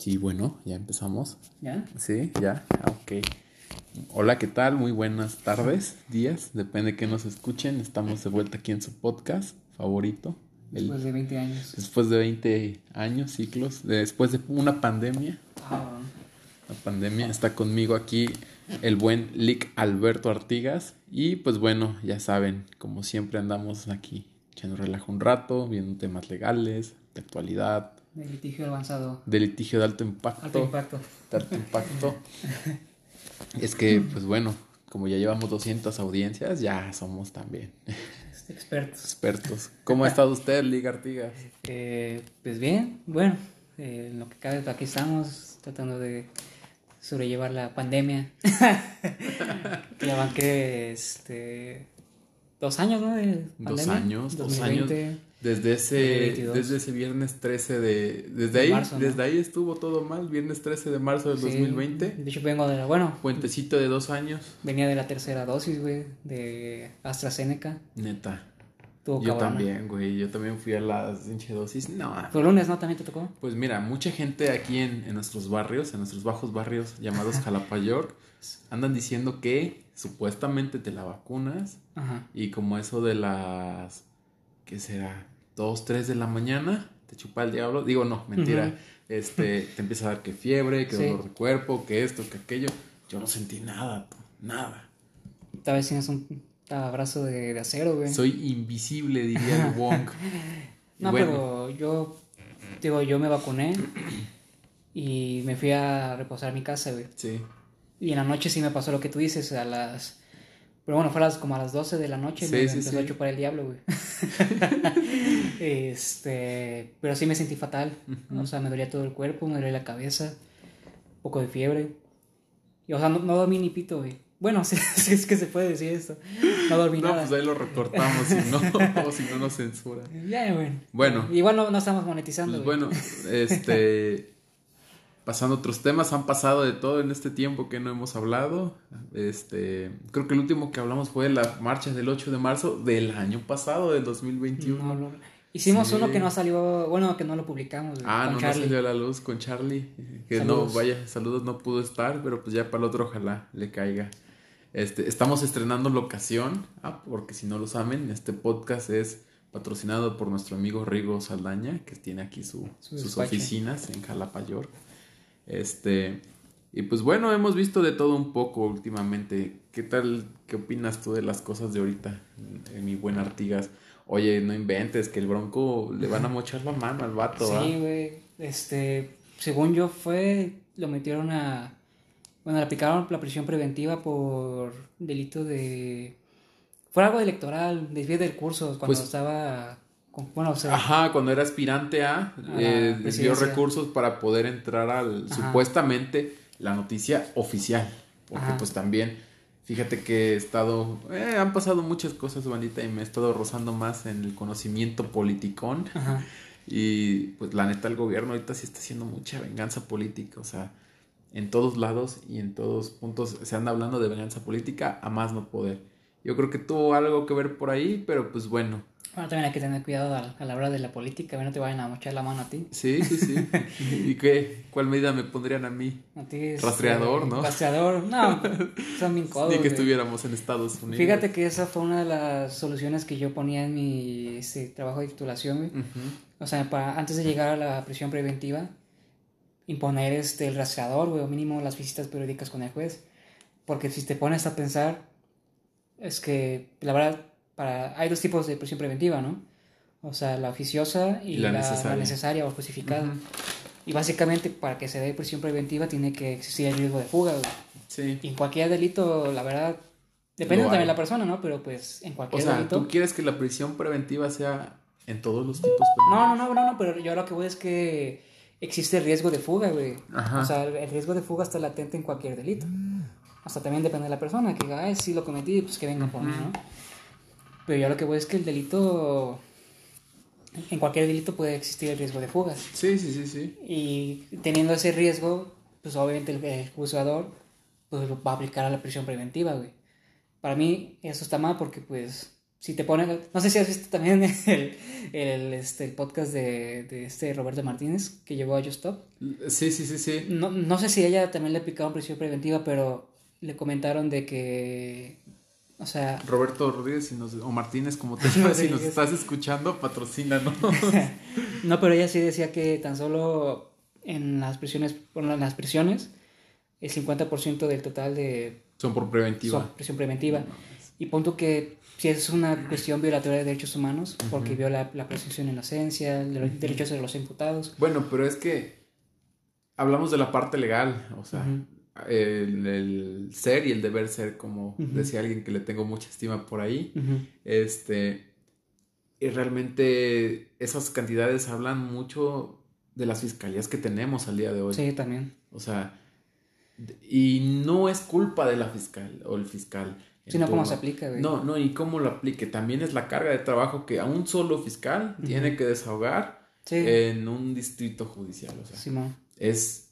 Sí, bueno, ya empezamos. ¿Ya? Sí, ya, ok. Hola, ¿qué tal? Muy buenas tardes, días, depende de que nos escuchen. Estamos de vuelta aquí en su podcast favorito. el- Después de 20 años. después de 20 años, ciclos, después de una pandemia. Ah, La pandemia está conmigo aquí el buen Lick Alberto Artigas. Y pues bueno, ya saben, como siempre andamos aquí echando relajo un rato, viendo temas legales, de actualidad, de litigio avanzado. de litigio de alto impacto. Alto impacto. de alto impacto. es que, pues bueno, como ya llevamos 200 audiencias, ya somos también Este, expertos. expertos. ¿Cómo ha estado usted, Lick Artigas? Eh, pues bien, bueno, eh, en lo que cabe, aquí estamos tratando de sobrellevar la pandemia. ya van que, este, dos años, ¿no? De Dos pandemia. años, dos 2020. Desde ese, 2022. desde ese viernes 13 de... Desde De ahí, marzo, ¿no? desde ahí estuvo todo mal, viernes 13 de marzo del Sí, 2020. De hecho, vengo de la, bueno, Puentecito de dos años. venía de la tercera dosis, güey, de AstraZeneca. Neta. Tuvo Yo también, güey. Yo también fui a la pinche dosis. No, Pero lunes, ¿no? También te tocó. Pues mira, mucha gente aquí en, en nuestros barrios, en nuestros bajos barrios llamados Jalapayor, andan diciendo que supuestamente te la vacunas Ajá. y como eso de las, ¿qué será? Dos, tres de la mañana, te chupa el diablo. Digo, no, mentira. Este, te empieza a dar que fiebre, que Sí. dolor de cuerpo, que esto, que aquello. Yo no sentí nada, nada. Tal vez tienes un abrazo de, de acero, güey. Soy invisible, diría el Wong. No, Bueno. pero yo, digo, yo me vacuné y me fui a reposar a mi casa, güey. Sí. Y en la noche sí me pasó lo que tú dices, a las... Pero bueno, fue a las, como a las 12 de la noche Sí, me sí, empezó sí. a chupar el diablo, güey. este, pero sí me sentí fatal. O sea, me dolía todo el cuerpo, me dolía la cabeza, un poco de fiebre. Y, o sea, no, no dormí ni pito, güey. Bueno, si es que se puede decir esto. No dormí No, nada. pues ahí lo recortamos, si no, o si no nos censura. Ya, bueno. Bueno. Igual no, no estamos monetizando, Pues güey. bueno, este. Pasando otros temas, han pasado de todo en este tiempo que no hemos hablado. Este, creo que el último que hablamos fue la marcha del 8 de marzo del año pasado, del 2021. No, no. Hicimos Sí. uno que no salió, bueno, que no lo publicamos. ah, con no, Charlie. no salió a la luz con Charlie. Que Saludos. no, vaya, saludos, no pudo estar, pero pues ya para el otro ojalá le caiga. Este, estamos estrenando locación, ah, porque si no lo saben, este podcast es patrocinado por nuestro amigo Rigo Saldaña, que tiene aquí su- Su sus oficinas en Jalapayor. Este, y pues bueno, hemos visto de todo un poco últimamente. ¿Qué tal, qué opinas tú de las cosas de ahorita, eh, mi buen Artigas? Oye, no inventes que el Bronco le van a mochar la mano al vato. Sí, güey. Este, según yo fue, lo metieron a, bueno, le aplicaron la prisión preventiva por delito de, fue algo electoral, desvío del curso, cuando Pues- estaba, bueno, o sea, Ajá, cuando era aspirante a, eh, dio recursos para poder entrar al, Ajá. supuestamente, la noticia oficial. Porque Ajá. pues también, fíjate que he estado, eh, han pasado muchas cosas, bandita, y me he estado rozando más en el conocimiento politicón. ajá, Y pues la neta, el gobierno ahorita sí está haciendo mucha venganza política, o sea, en todos lados y en todos puntos se anda hablando de venganza política a más no poder. Yo creo que tuvo algo que ver por ahí, pero pues bueno. Bueno, también hay que tener cuidado a, a la hora de la política, que no te vayan a mochar la mano a ti. Sí, sí, sí. ¿Y qué? ¿Cuál medida me pondrían a mí? A ti es, Rastreador, eh, ¿no? Rastreador, no, son bien codos, Ni que estuviéramos en Estados Unidos. Fíjate que esa fue una de las soluciones que yo ponía en mi este, trabajo de titulación, güey. Ujú. O sea, para, antes de llegar a la prisión preventiva, imponer este, el rastreador, güey, o mínimo las visitas periódicas con el juez. Porque si te pones a pensar, es que, la verdad, para, hay dos tipos de prisión preventiva, ¿no? O sea, la oficiosa y, Y la la, la necesaria. o justificada. Y básicamente, para que se dé prisión preventiva, tiene que existir el riesgo de fuga, güey. Sí. Y en cualquier delito, la verdad, depende también de la persona, ¿no? Pero pues en O cualquier sea, delito. ¿tú quieres que la prisión preventiva sea en todos los tipos No, no, no, no, no, pero yo lo que voy es que existe el riesgo de fuga, güey. Ajá. O sea, el el riesgo de fuga está latente en cualquier delito. Hasta también depende de la persona, que diga, ay, sí lo cometí, pues que vengan por mí, ¿no? Pero yo lo que voy es que el delito, en cualquier delito puede existir el riesgo de fuga. Sí, sí, sí, sí. Y teniendo ese riesgo, pues obviamente el, el juzgador pues, va a aplicar a la prisión preventiva, güey. Para mí eso está mal porque pues si te pones, no sé si has visto también el, el, este, el podcast de, de, este Roberto Martínez que llevó a Just Stop. Sí, sí, sí, sí. No, no sé si ella también le aplicaron prisión preventiva, pero le comentaron de que, o sea... Roberto Rodríguez si nos, o Martínez, como te llamas, si nos estás escuchando, patrocínanos. no, pero ella sí decía que tan solo en las prisiones, bueno, en las prisiones, el 50% del total de... Son por preventiva. Son prisión preventiva. y punto que si es una cuestión violatoria de derechos humanos, porque viola la presunción de inocencia, los derechos de los imputados. Bueno, pero es que hablamos de la parte legal, o sea, el, ser y el deber ser, como decía alguien que le tengo mucha estima por ahí, este, y realmente esas cantidades hablan mucho de las fiscalías que tenemos al día de hoy. Sí, también. O sea, y no es culpa de la fiscal o el fiscal Sino cómo se aplica, güey. No, no, y cómo lo aplique. También es la carga de trabajo que a un solo fiscal tiene que desahogar en un distrito judicial. O sea, es,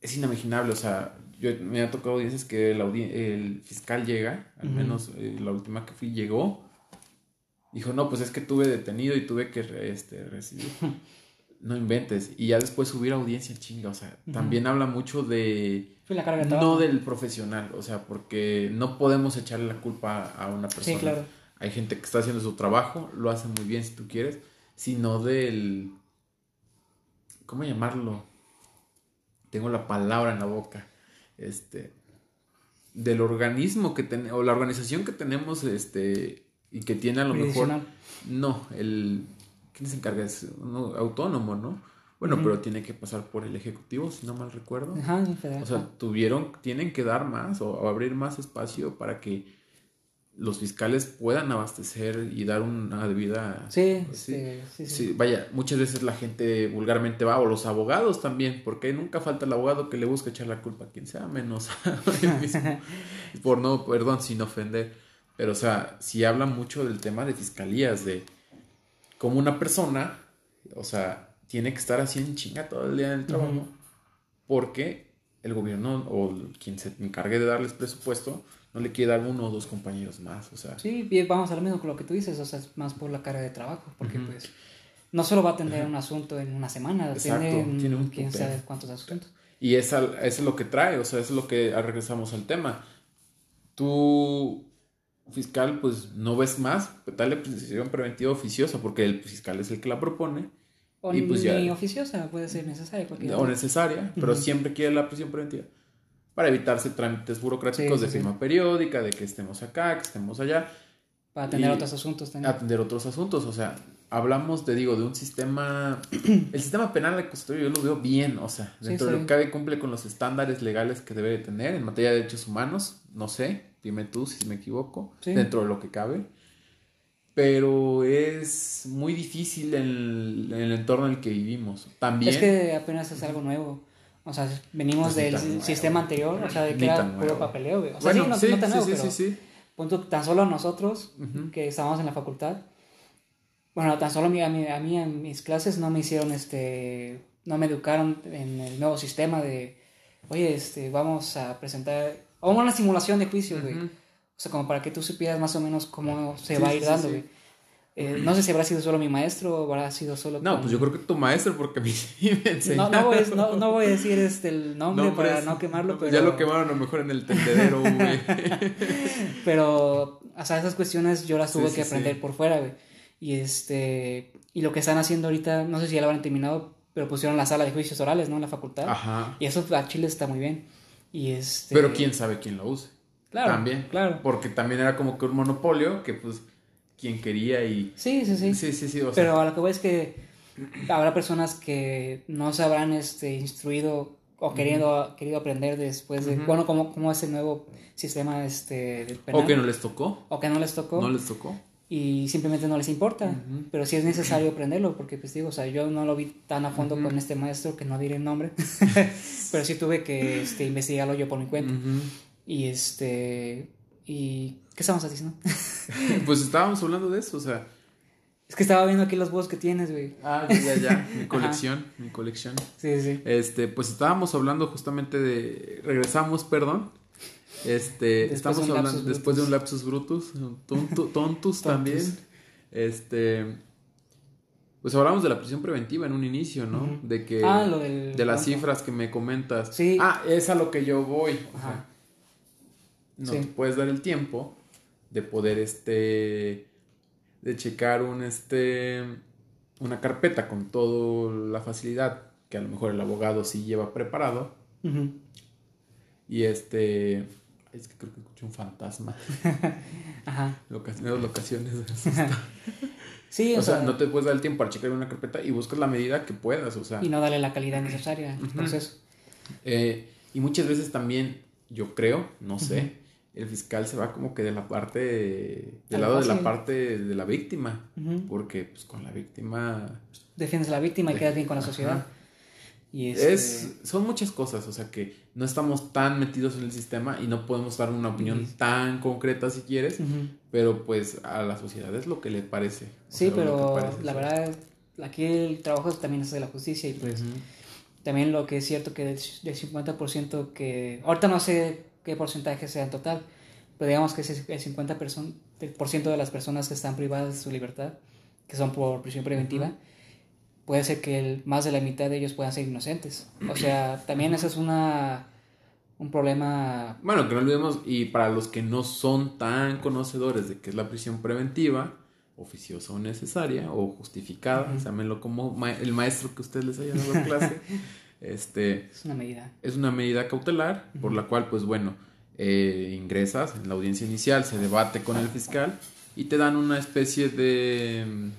es inimaginable. O sea, yo me ha tocado audiencias que el, el fiscal llega, al menos eh, la última que fui llegó. Dijo, no, pues es que tuve detenido y tuve que este, recibir. no inventes. Y ya después subir audiencia chinga. O sea, también habla mucho de. no del profesional. O sea, porque no podemos echarle la culpa a una persona. Sí, claro. Hay gente que está haciendo su trabajo, lo hace muy bien si tú quieres, sino del. ¿Cómo llamarlo? Tengo la palabra en la boca. Este. Del organismo que tenemos, o la organización que tenemos, este. Y que tiene a lo mejor. No, el ¿Quién se encarga? Es autónomo, ¿no? Bueno, pero tiene que pasar por el Ejecutivo, si no mal recuerdo. Ajá, o sea, tuvieron, tienen que dar más o, abrir más espacio para que los fiscales puedan abastecer y dar una debida... Sí, sí, sí, sí, Vaya, muchas veces la gente vulgarmente va, o los abogados también, porque nunca falta el abogado que le busca echar la culpa a quien sea, menos a mismo. Por no, perdón, sin ofender. Pero, o sea, si habla mucho del tema de fiscalías, de como una persona, o sea, tiene que estar así en chinga todo el día en el trabajo, porque el gobierno o quien se encargue de darles presupuesto no le quiere dar uno o dos compañeros más, o sea. Sí, vamos a lo mismo con lo que tú dices, o sea, es más por la carga de trabajo, porque pues no solo va a atender un asunto en una semana, tiene, un quién sabe cuántos asuntos. Y eso es lo que trae, o sea, eso es lo que ah, regresamos al tema. Tú fiscal, pues no ves más, dale prisión preventiva oficiosa, porque el fiscal es el que la propone. O y pues ni oficiosa, puede ser necesaria. O necesaria, pero siempre quiere la prisión preventiva. Para evitarse trámites burocráticos de firma periódica, de que estemos acá, que estemos allá. Para atender otros asuntos también. Atender otros asuntos, o sea, hablamos, te digo, de un sistema. el sistema penal de custodia yo lo veo bien, o sea, dentro de lo que cabe cumple con los estándares legales que debe de tener en materia de derechos humanos, no sé, dime tú si me equivoco, dentro de lo que cabe. Pero es muy difícil en el, entorno en el que vivimos. También. Es que apenas es algo nuevo. O sea, venimos del sistema anterior, o sea, de que era puro papeleo, O sea, sí, no, sí, tan nuevo, sí, pero sí, Punto, tan solo nosotros, que estábamos en la facultad, bueno, tan solo a mí, a mí, en mis clases no me hicieron, este, no me educaron en el nuevo sistema de, oye, este, vamos a presentar o una simulación de juicio, güey. O sea, como para que tú supieras más o menos cómo se va a ir dando, güey. Eh, no sé si habrá sido solo mi maestro o habrá sido solo. No, pues yo creo que tu maestro, porque a mí sí me enseñó. No, no, voy, no, no voy a decir este, el nombre para no quemarlo, pero. Ya lo quemaron a lo mejor en el tendedero, güey. pero, o sea, esas cuestiones yo las tuve que aprender por fuera, güey. Y este. Y lo que están haciendo ahorita, no sé si ya lo habrán terminado, pero pusieron la sala de juicios orales, ¿no? En la facultad. Ajá. Y eso a Chile está muy bien. Y este... Pero quién sabe quién lo use. Claro. También. Claro. Porque también era como que un monopolio que pues quien quería y... Sí, sí, sí. Sí, sí, sí. Pero a lo que voy es que habrá personas que no se habrán este, instruido o queriendo, querido aprender después de, bueno, cómo, cómo es el nuevo sistema este, penal. O que no les tocó. O que no les tocó. No les tocó y simplemente no les importa. Pero sí es necesario aprenderlo, porque pues digo, o sea, yo no lo vi tan a fondo con este maestro que no diré el nombre, pero sí tuve que este, investigarlo yo por mi cuenta. Y este, y ¿qué estamos haciendo? pues estábamos hablando de eso, o sea. Es que estaba viendo aquí los huevos que tienes, güey. Ah, ya, ya, mi colección, mi colección. Sí, sí. Este, pues estábamos hablando justamente de, regresamos, perdón, Este, estamos hablando después de un lapsus brutus, tontus también. Este, pues hablamos de la prisión preventiva en un inicio, ¿no? De que ah, lo del de las cifras que me comentas. Sí. Ah, es a lo que yo voy. Ajá. no te puedes dar el tiempo de poder este de checar un este una carpeta con toda la facilidad que a lo mejor el abogado sí lleva preparado. Y este es que creo que escuché un fantasma. Ajá. Locaciones, locaciones. sí, o, sea, no te puedes dar el tiempo para checar una carpeta y buscas la medida que puedas, o sea. Y no darle la calidad necesaria al proceso. Eh, y muchas veces también, yo creo, no sé, el fiscal se va como que de la parte, del lado de la parte de la víctima, porque pues con la víctima... Defiendes a la víctima y quedas bien con la sociedad. Y este es, son muchas cosas, o sea que no estamos tan metidos en el sistema y no podemos dar una opinión tan concreta si quieres, pero pues a la sociedad es lo que le parece. Sí, pero la verdad, aquí el trabajo también es de la justicia y pues también lo que es cierto que del, 50% que, ahorita no sé qué porcentaje sea en total, pero digamos que es el 50% de las personas que están privadas de su libertad, que son por prisión preventiva, puede ser que el, más de la mitad de ellos puedan ser inocentes. O sea, también eso es una un problema. Bueno, que no olvidemos, y para los que no son tan conocedores de qué es la prisión preventiva, oficiosa o necesaria, o justificada, uh como el maestro que usted les haya dado clase. este, es una medida. Es una medida cautelar, por la cual, pues bueno, eh, ingresas en la audiencia inicial, se debate con el fiscal y te dan una especie de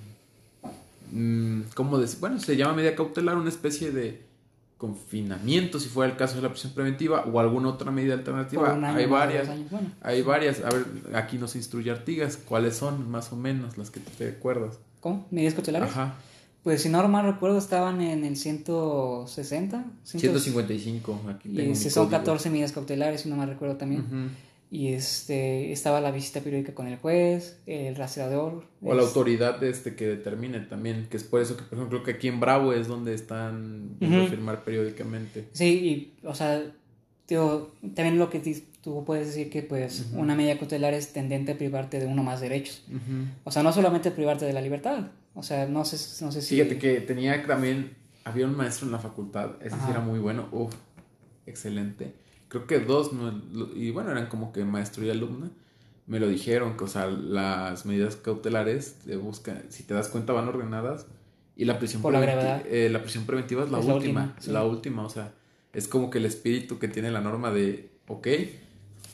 Mm, ¿cómo decir? Bueno, se llama medida cautelar una especie de confinamiento, si fuera el caso de la prisión preventiva, o alguna otra medida alternativa. hay varias. Hay varias. A ver, aquí nos instruye Artigas. ¿Cuáles son más o menos las que te acuerdas? ¿Cómo? ¿Medidas cautelares? Ajá. Pues si no mal recuerdo estaban en el 160. 155. Aquí y son 14 medidas cautelares, si no mal recuerdo también y este estaba la visita periódica con el juez, el rastreador. O la autoridad este que determine también, que es por eso que, por ejemplo, que aquí en Bravo es donde están a firmar periódicamente. Sí, y, o sea, también lo que tú puedes decir que, pues, una medida cautelar es tendente a privarte de uno más derechos. O sea, no solamente privarte de la libertad. O sea, no sé, no sé si... Fíjate que tenía también, había un maestro en la facultad, ese sí era muy bueno, uff, excelente. Creo que dos, y bueno, eran como que maestro y alumna, me lo dijeron, que o sea, las medidas cautelares si te das cuenta, van ordenadas y la prisión, preventiva, eh, la prisión preventiva es la última, la la última, o sea, es como que el espíritu que tiene la norma de, ok,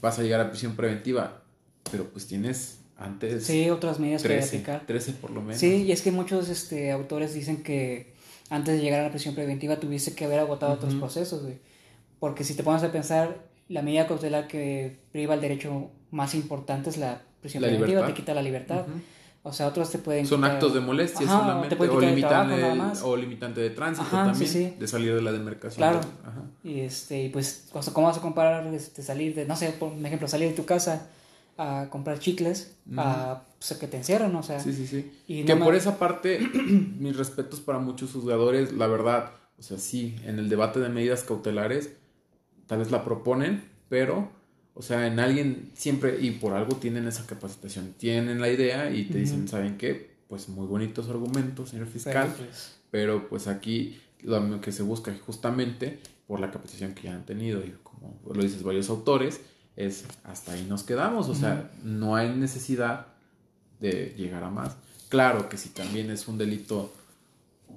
vas a llegar a prisión preventiva, pero pues tienes antes... Sí, otras medidas 13, que aplicar. 13 por lo menos. Sí, y es que muchos este, autores dicen que antes de llegar a la prisión preventiva tuviste que haber agotado otros procesos, güey. Porque si te pones a pensar, la medida cautelar que priva el derecho más importante es la prisión preventiva, te quita la libertad. O sea, otros te pueden Son actos de molestia solamente, o, limitante, o limitante de tránsito también, de salir de la demarcación. Claro. Y este, pues, ¿cómo vas a comparar este, salir de, no sé, por ejemplo, salir de tu casa a comprar chicles, a pues, que te encierran, o sea. Sí, sí, sí. que por esa parte, mis respetos para muchos juzgadores, la verdad, o sea, sí, en el debate de medidas cautelares, tal vez la proponen, pero, o sea, en alguien siempre, y por algo tienen esa capacitación, tienen la idea y te dicen, ¿saben qué? Pues muy bonitos argumentos, señor fiscal, pero pues, aquí lo que se busca justamente por la capacitación que ya han tenido y como lo dices varios autores, es hasta ahí nos quedamos, o sea, no hay necesidad de llegar a más. Claro que si también es un delito,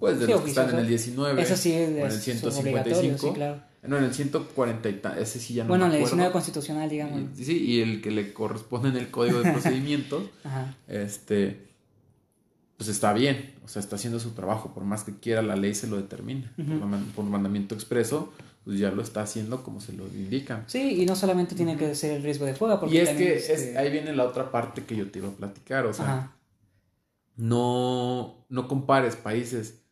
pues de los que están en el 19 eso sí es, o en el 155, sí, claro. no, en el 140 y ese sí ya no Bueno, en el 19 constitucional, digamos. Y, sí, y el que le corresponde en el Código de Procedimientos, este, pues está bien, o sea, está haciendo su trabajo, por más que quiera la ley se lo determina, por, mandamiento expreso, pues ya lo está haciendo como se lo indica. Sí, y no solamente tiene que ser el riesgo de fuga, porque y es que este ahí viene la otra parte que yo te iba a platicar, o sea, no, no compares países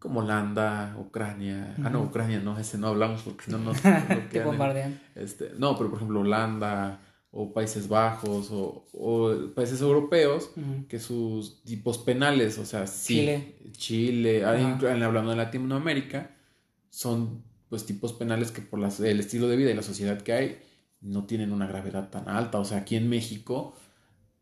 como Holanda, Ucrania. Ah, no, Ucrania no, ese no hablamos porque si no nos. Te bombardean. Este, no, pero por ejemplo, Holanda o Países Bajos o, países europeos que sus tipos penales, o sea, sí, Chile, Chile hablando de Latinoamérica, son pues tipos penales que por las, el estilo de vida y la sociedad que hay, no tienen una gravedad tan alta. O sea, aquí en México,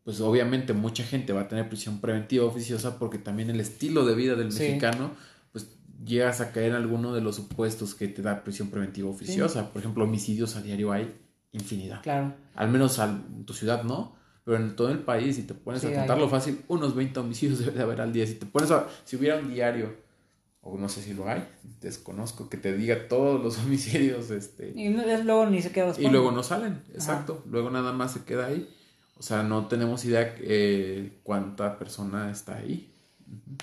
pues obviamente mucha gente va a tener prisión preventiva oficiosa porque también el estilo de vida del mexicano, pues llegas a caer en alguno de los supuestos que te da prisión preventiva oficiosa. Por ejemplo, homicidios a diario hay infinidad. Claro. Al menos en tu ciudad no, pero en todo el país, si te pones a contarlo fácil, unos 20 homicidios debe de haber al día. Si te pones a, si hubiera un diario, o no sé si lo hay, desconozco, que te diga todos los homicidios, este... Y luego ni se queda Y luego no salen, exacto. Luego nada más se queda ahí. O sea, no tenemos idea eh, cuánta persona está ahí.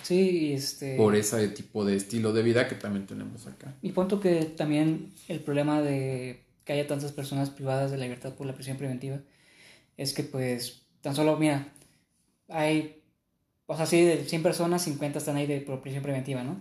Sí, este... Por ese tipo de estilo de vida que también tenemos acá. Y punto que también el problema de que haya tantas personas privadas de la libertad por la prisión preventiva es que pues tan solo, mira, hay, o sea, sí, de 100 personas, 50 están ahí de prisión preventiva, ¿no?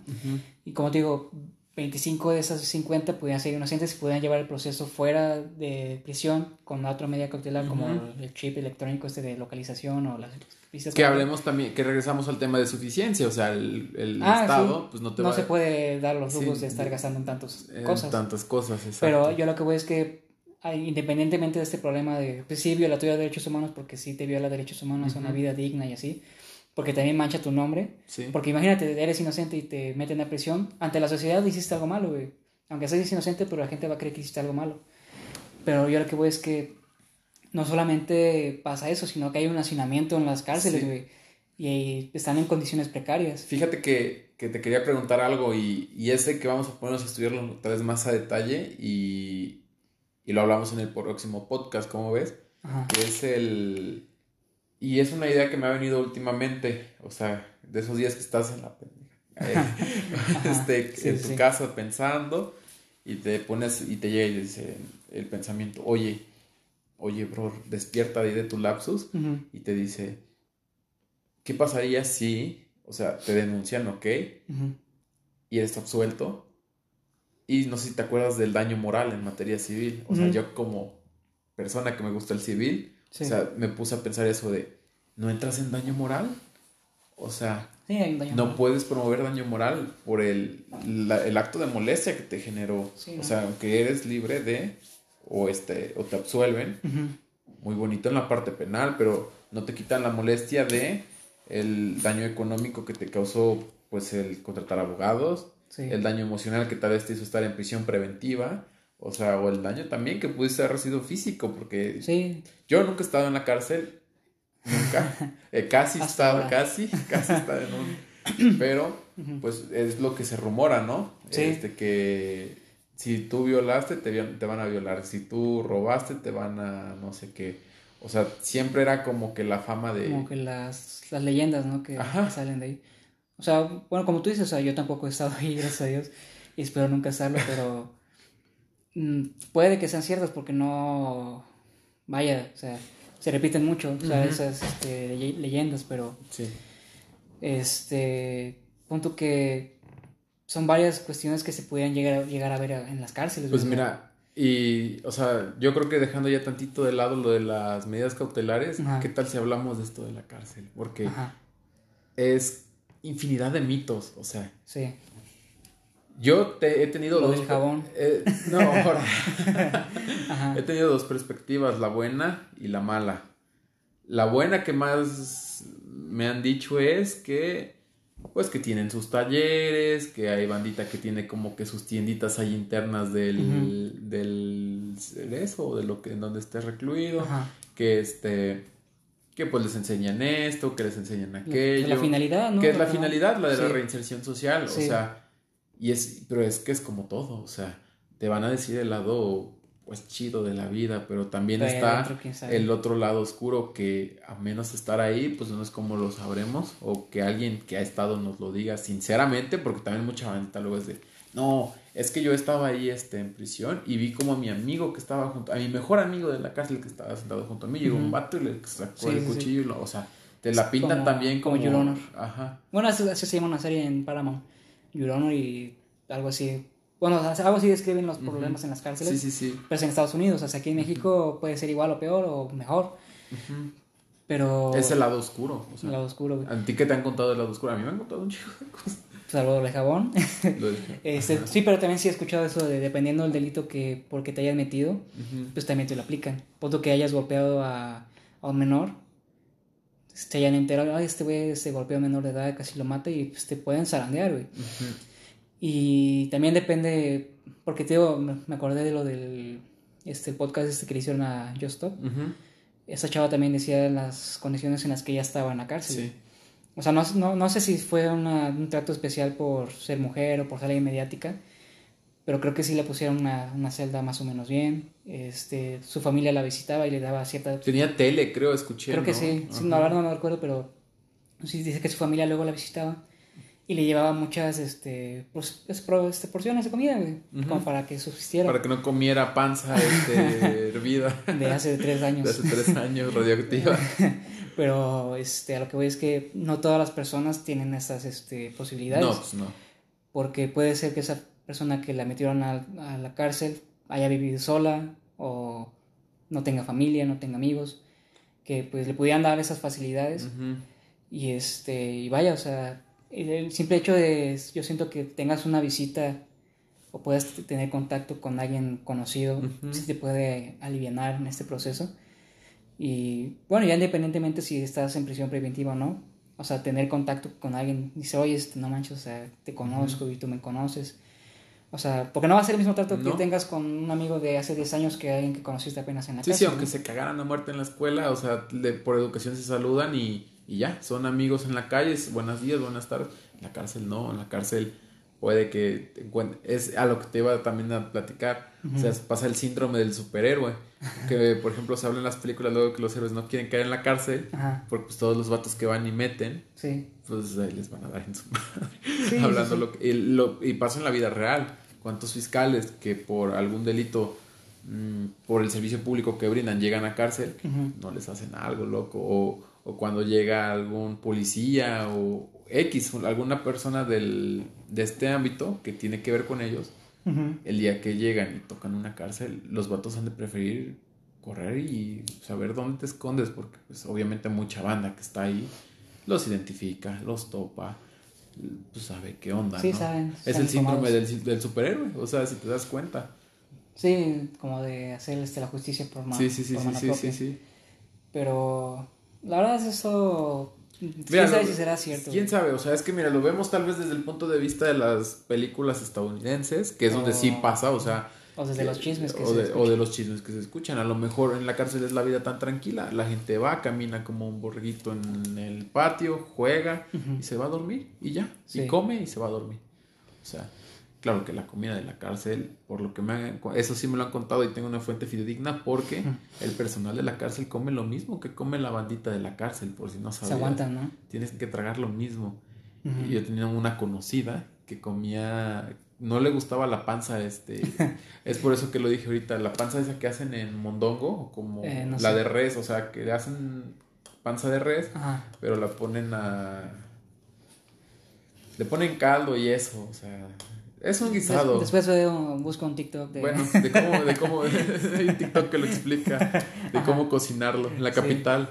Y como te digo, 25 de esas 50 podían ser inocentes y podían llevar el proceso fuera de prisión con otra media cautelar como el chip electrónico este de localización o las pistas. Que hablemos también, que regresamos al tema de suficiencia, o sea, el, el ah, Estado pues no te No se puede dar los lujos de estar gastando en tantas cosas. tantas cosas, exacto. Pero yo lo que voy es que independientemente de este problema de, pues sí, violatorio de derechos humanos porque sí te viola derechos humanos a una vida digna y así, porque también mancha tu nombre. Porque imagínate, eres inocente y te meten a prisión. Ante la sociedad hiciste algo malo, güey. Aunque seas inocente, pero la gente va a creer que hiciste algo malo. Pero yo lo que voy es que no solamente pasa eso, sino que hay un hacinamiento en las cárceles, güey. Y están en condiciones precarias. Fíjate que, que te quería preguntar algo y, y ese que vamos a ponernos a estudiarlo tal vez más a detalle y, y lo hablamos en el próximo podcast, como ves, que es el y es una idea que me ha venido últimamente, o sea, de esos días que estás en la este, en tu casa pensando y te pones y te llega y dice el pensamiento, oye, oye, bro, despierta de tu lapsus y te dice, ¿qué pasaría si, o sea, te denuncian, ok, y eres absuelto? Y no sé si te acuerdas del daño moral en materia civil, o sea, yo como persona que me gusta el civil, o sea, me puse a pensar eso de, ¿no entras en daño moral? O sea, no puedes promover daño moral por el, el, acto de molestia que te generó. O sea, aunque eres libre de, o, este, o te absuelven, muy bonito en la parte penal, pero no te quitan la molestia de el daño económico que te causó, pues, el contratar abogados, el daño emocional que tal vez te hizo estar en prisión preventiva, o sea, o el daño también que pudiste haber sido físico, porque yo nunca he estado en la cárcel, nunca, eh, casi estaba, casi, casi estaba en un, pero pues es lo que se rumora, ¿no? Este que si tú violaste te, te van a violar, si tú robaste te van a no sé qué, o sea, siempre era como que la fama de... Como que las, las leyendas, ¿no? Que, que salen de ahí. O sea, bueno, como tú dices, o sea, yo tampoco he estado ahí, gracias a Dios, y espero nunca estarlo, pero puede que sean ciertas porque no, vaya, o sea, se repiten mucho, o sea, esas este, leyendas, pero, sí. este, punto que son varias cuestiones que se llegar a, llegar a ver en las cárceles. Pues mira, y, o sea, yo creo que dejando ya tantito de lado lo de las medidas cautelares, ¿qué tal si hablamos de esto de la cárcel? Porque es infinidad de mitos, o sea. Sí. Yo te, he tenido dos. jabón. Eh, no, ahora. he tenido dos perspectivas, la buena y la mala. La buena que más me han dicho es que, pues que tienen sus talleres, que hay bandita que tiene como que sus tienditas ahí internas del, del de eso, de lo que en donde esté recluido, que este, que pues les enseñan esto, que les enseñan aquello. La, finalidad, ¿no? Que es la finalidad, la de la reinserción social, o sea y es, pero es que es como todo, o sea, te van a decir el lado pues chido de la vida, pero también está el otro lado oscuro que a menos estar ahí, pues no es como lo sabremos, o que alguien que ha estado nos lo diga sinceramente, porque también mucha gente luego es de, no, es que yo estaba ahí este, en prisión y vi como a mi amigo que estaba junto, a mi mejor amigo de la cárcel que estaba sentado junto a mí, llegó un vato y le sacó el cuchillo, o sea, te la pintan también como... como Ajá. Bueno, así, se llama una serie en Paramount. Your y algo así. Bueno, algo así describen los problemas en las cárceles. Sí, sí, sí. Pero en Estados Unidos, o sea, aquí en México puede ser igual o peor o mejor. Pero... Es el lado oscuro. O sea, el lado oscuro, güey. ¿A ti qué te han contado del lado oscuro? A mí me han contado un chico de cosas. Salvador de jabón. Este, sí, pero también sí he escuchado eso de dependiendo del delito que por que te hayas metido, pues también te lo aplican. Punto que hayas golpeado a, a un menor, se hayan enterado, ay, este güey se golpeó a menor de edad, casi lo mata y pues te pueden zarandear, güey. Y también depende, porque te digo, me acordé de lo del este, podcast este que le hicieron a Just Stop. Esa chava también decía las condiciones en las que ella estaba en la cárcel. Sí. O sea, no, no, no sé si fue una- un trato especial por ser mujer o por ser alguien mediática, pero creo que sí le pusieron una, una celda más o menos bien. Este, su familia la visitaba y le daba cierta... Tenía tele, creo, escuché. Creo que ¿no? sí, sí, Ajá. no, la verdad no me recuerdo, pero sí dice que su familia luego la visitaba y le llevaba muchas este, pues, este, porciones de comida, güey, Ujú. como para que subsistiera Para que no comiera panza este, hervida de hace tres de años. hace tres años, radioactiva. Pero este, a lo que voy es que no todas las personas tienen esas este, posibilidades. No, pues no. porque puede ser que esa persona que la metieron a, a la cárcel haya vivido sola o no tenga familia, no tenga amigos, que pues le pudieran dar esas facilidades y este y vaya, o sea, el, simple hecho de yo siento que tengas una visita o puedas tener contacto con alguien conocido, sí te puede aliviar en este proceso. Y bueno, ya independientemente si estás en prisión preventiva o no, o sea, tener contacto con alguien, dice, oye, este, no manches, o sea, te conozco y tú me conoces. O sea, porque no va a ser el mismo trato No. que tengas con un amigo de hace 10 años que alguien que conociste apenas en la Sí, casa. sí, ¿no? aunque se cagaran a muerte en la escuela, o sea, de- por educación se saludan y, y ya, son amigos en la calle, es buenos días, buenas tardes. En la cárcel no, en la cárcel puede que es a lo que te iba también a platicar, o sea, pasa el síndrome del superhéroe, que por ejemplo se habla en las películas luego que los héroes no quieren caer en la cárcel, Ajá, porque pues todos los vatos que van y meten, sí. pues ahí les van a dar en su madre. Sí, Hablando sí, sí. Lo que, y, lo- y pasa en la vida real. ¿Cuántos fiscales que por algún delito, mm, por el servicio público que brindan, llegan a cárcel, no les hacen algo, loco? O, o cuando llega algún policía o X, alguna persona del, de este ámbito que tiene que ver con ellos, el día que llegan y tocan una cárcel, los vatos han de preferir correr y saber dónde te escondes, porque pues obviamente mucha banda que está ahí los identifica, los topa, pues sabe qué onda, Sí, ¿no? saben, Es el síndrome del, del superhéroe, o sea, si te das cuenta. Sí, como de hacer este, la justicia por mano. Sí, sí, sí, por sí, sí, sí, sí. Pero la verdad es eso. Mira, ¿Quién sabe si será cierto? ¿Quién güey? sabe? O sea, es que mira, lo vemos tal vez desde el punto de vista de las películas estadounidenses, que es donde sí Oh. pasa, o sea, O desde los chismes que o, se de, o escuchan. de los chismes que se escuchan. A lo mejor en la cárcel es la vida tan tranquila. La gente va, camina como un borreguito en el patio, juega y se va a dormir y ya. Sí. Y come y se va a dormir. O sea, claro que la comida de la cárcel, por lo que me han, eso sí me lo han contado y tengo una fuente fidedigna porque el personal de la cárcel come lo mismo que come la bandita de la cárcel, por si no Se sabías. aguantan, ¿no? Tienes que tragar lo mismo. Y yo tenía una conocida que comía, no le gustaba la panza, este, es por eso que lo dije ahorita, la panza esa que hacen en mondongo, como Eh, no la sé. de res, o sea, que hacen panza de res, Ajá. pero la ponen a, le ponen caldo y eso, o sea, es un guisado. Des- después busco un TikTok de. Bueno, de cómo, de cómo, hay un TikTok que lo explica, de cómo cocinarlo en la Sí. capital.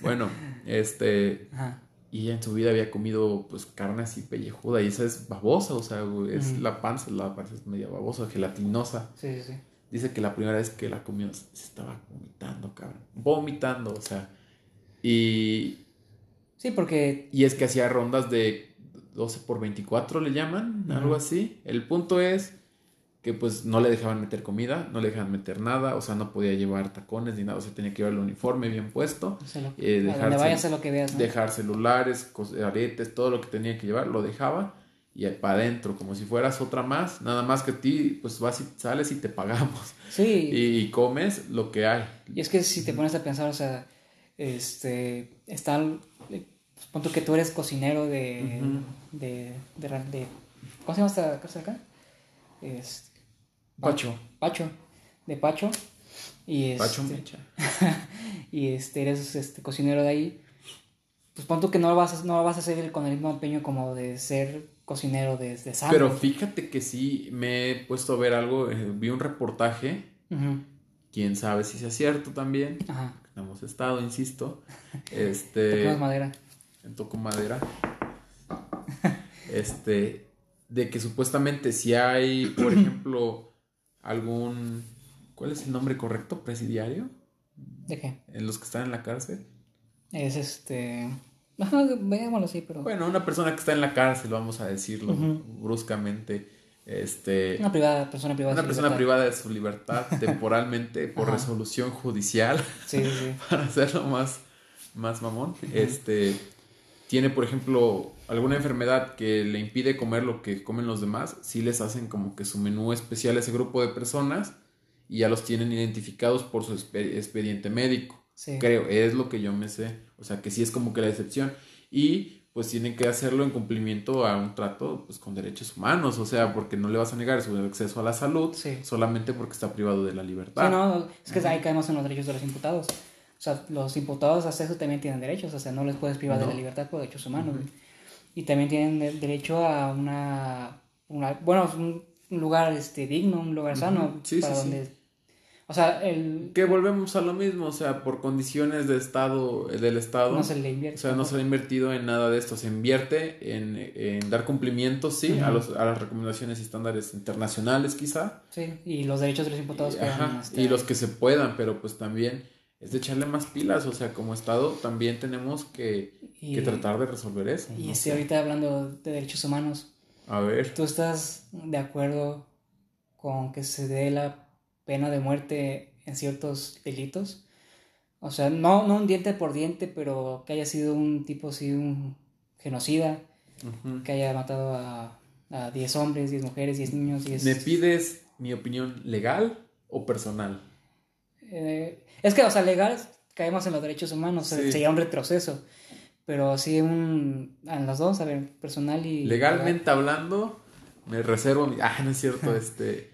Bueno, este, Ajá. Y ella en su vida había comido pues carne así pellejuda y esa es babosa, o sea, es la panza, la panza es media babosa, gelatinosa. Sí, sí, sí. Dice que la primera vez que la comió se estaba vomitando, cabrón. Vomitando, o sea. Y, Sí, porque. y es que hacía rondas de 12 por 24, le llaman, algo así. El punto es que pues no le dejaban meter comida, no le dejaban meter nada, o sea, no podía llevar tacones ni nada, o sea, tenía que llevar el uniforme bien puesto. o sea, lo- Eh, vayas a lo que veas, ¿no? dejar celulares, aretes, todo lo que tenía que llevar, lo dejaba y para adentro, como si fueras otra más, nada más que a ti, pues vas y sales y te pagamos Sí. y, comes lo que hay. Y es que si te pones a pensar, o sea, este, están, eh, pues, punto que tú eres cocinero de, de, de, de- ¿cómo se llama esta casa de acá? Es, Pacho. Pacho, de Pacho, y Pacho este, Mecha. y este, eres este, cocinero de ahí, pues punto que no vas a, no vas a hacer con el mismo empeño como de ser cocinero de, de. Pero fíjate que sí me he puesto a ver algo, eh, vi un reportaje, quién sabe si sea cierto también, Ajá, no hemos estado, insisto. Este. Tocamos madera. En toco madera. Este. De que supuestamente si hay, por ejemplo, algún. ¿Cuál es el nombre correcto? ¿Presidiario? ¿De qué? En los que están en la cárcel. Es este. Veámoslo así, pero. Bueno, una persona que está en la cárcel, vamos a decirlo bruscamente. Este. Una privada, persona privada. Una sin persona libertad. privada de su libertad temporalmente por Ajá. resolución judicial, Sí, sí, sí. para hacerlo más, más mamón. Este tiene, por ejemplo, alguna enfermedad que le impide comer lo que comen los demás, sí les hacen como que su menú especial a ese grupo de personas y ya los tienen identificados por su expe- expediente médico. Sí. Creo, es lo que yo me sé. O sea, que sí es como que la excepción. Y pues tienen que hacerlo en cumplimiento a un trato pues con derechos humanos. O sea, porque no le vas a negar su acceso a la salud Sí. solamente porque está privado de la libertad. Sí, no, es que ahí caemos en los derechos de los imputados. O sea, los imputados a eso también tienen derechos, o sea, no les puedes privar de No. la libertad por derechos humanos. güey. Y también tienen el derecho a una, una bueno, un un lugar este digno, un lugar sano Ujú. Sí, para sí, sí. donde o sea, el Que volvemos a lo mismo, o sea, por condiciones de estado, del Estado. no se le invierte. O sea, no se ha invertido en nada de esto. Se invierte en, en dar cumplimiento, sí, a, Ujú. los, a las recomendaciones y estándares internacionales, quizá. Sí, y los derechos de los imputados Y, ajá, este, y los que se puedan, pero pues también es de echarle más pilas. O sea, como Estado también tenemos que, y, que tratar de resolver eso. y ¿no? este, ahorita hablando de derechos humanos, A ver. ¿tú estás de acuerdo con que se dé la pena de muerte en ciertos delitos? O sea, no, no un diente por diente, pero que haya sido un tipo así, un genocida, Ujú. que haya matado a, a 10 hombres, 10 mujeres, 10 niños, 10... ¿Me pides mi opinión legal o personal? Eh, es que, o sea, legal, caemos en los derechos humanos, Sí. sería un retroceso. Pero sí, un, en los dos, a ver, personal y... Legalmente hablando, me reservo. mi- Ah, no es cierto, este.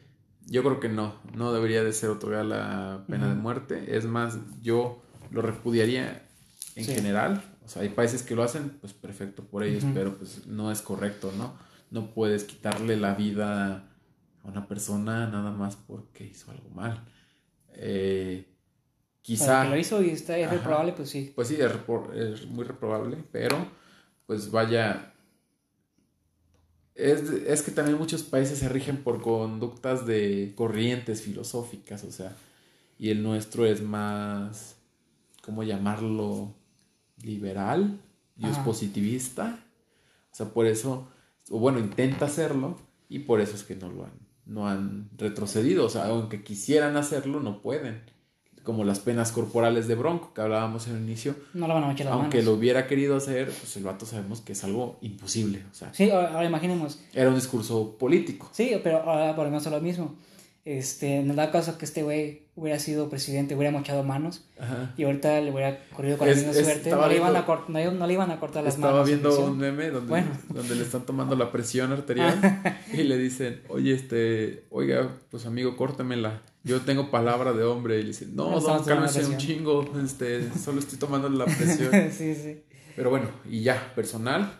Yo creo que no, no debería de ser otorgada la pena de muerte. Es más, yo lo repudiaría en Sí. general. O sea, hay países que lo hacen, pues perfecto por ellos, pero pues no es correcto, ¿no? No puedes quitarle la vida a una persona nada más porque hizo algo mal. Eh, quizá. que lo hizo y está, es Ajá. reprobable, pues sí. Pues sí, es, es muy reprobable, pero pues vaya, es, es que también muchos países se rigen por conductas de corrientes filosóficas, o sea, y el nuestro es más, ¿cómo llamarlo? Liberal y es positivista, o sea, por eso, o bueno, intenta hacerlo y por eso es que no lo han, no han retrocedido, o sea, aunque quisieran hacerlo, no pueden. Como las penas corporales de Bronco que hablábamos en el inicio, No lo van a las aunque manos. lo hubiera querido hacer, pues el vato sabemos que es algo imposible. O sea, Sí, ahora, ahora imaginemos. era un discurso político. Sí, pero ahora volvemos a lo mismo. Este, nos da caso que este güey hubiera sido presidente, hubiera mochado manos Ajá. y ahorita le hubiera corrido con Es- la misma suerte. estaba No le, iban viendo- a cort- no, no le iban a cortar las Estaba manos. en viendo un meme donde, Bueno. donde le están tomando la presión arterial y le dicen, oye, este, oiga, pues amigo, córtemela. Yo tengo palabra de hombre. Y le dicen, no, No, don, cálmese un chingo. Este, solo estoy tomando la presión. sí, sí. Pero bueno, y ya, personal.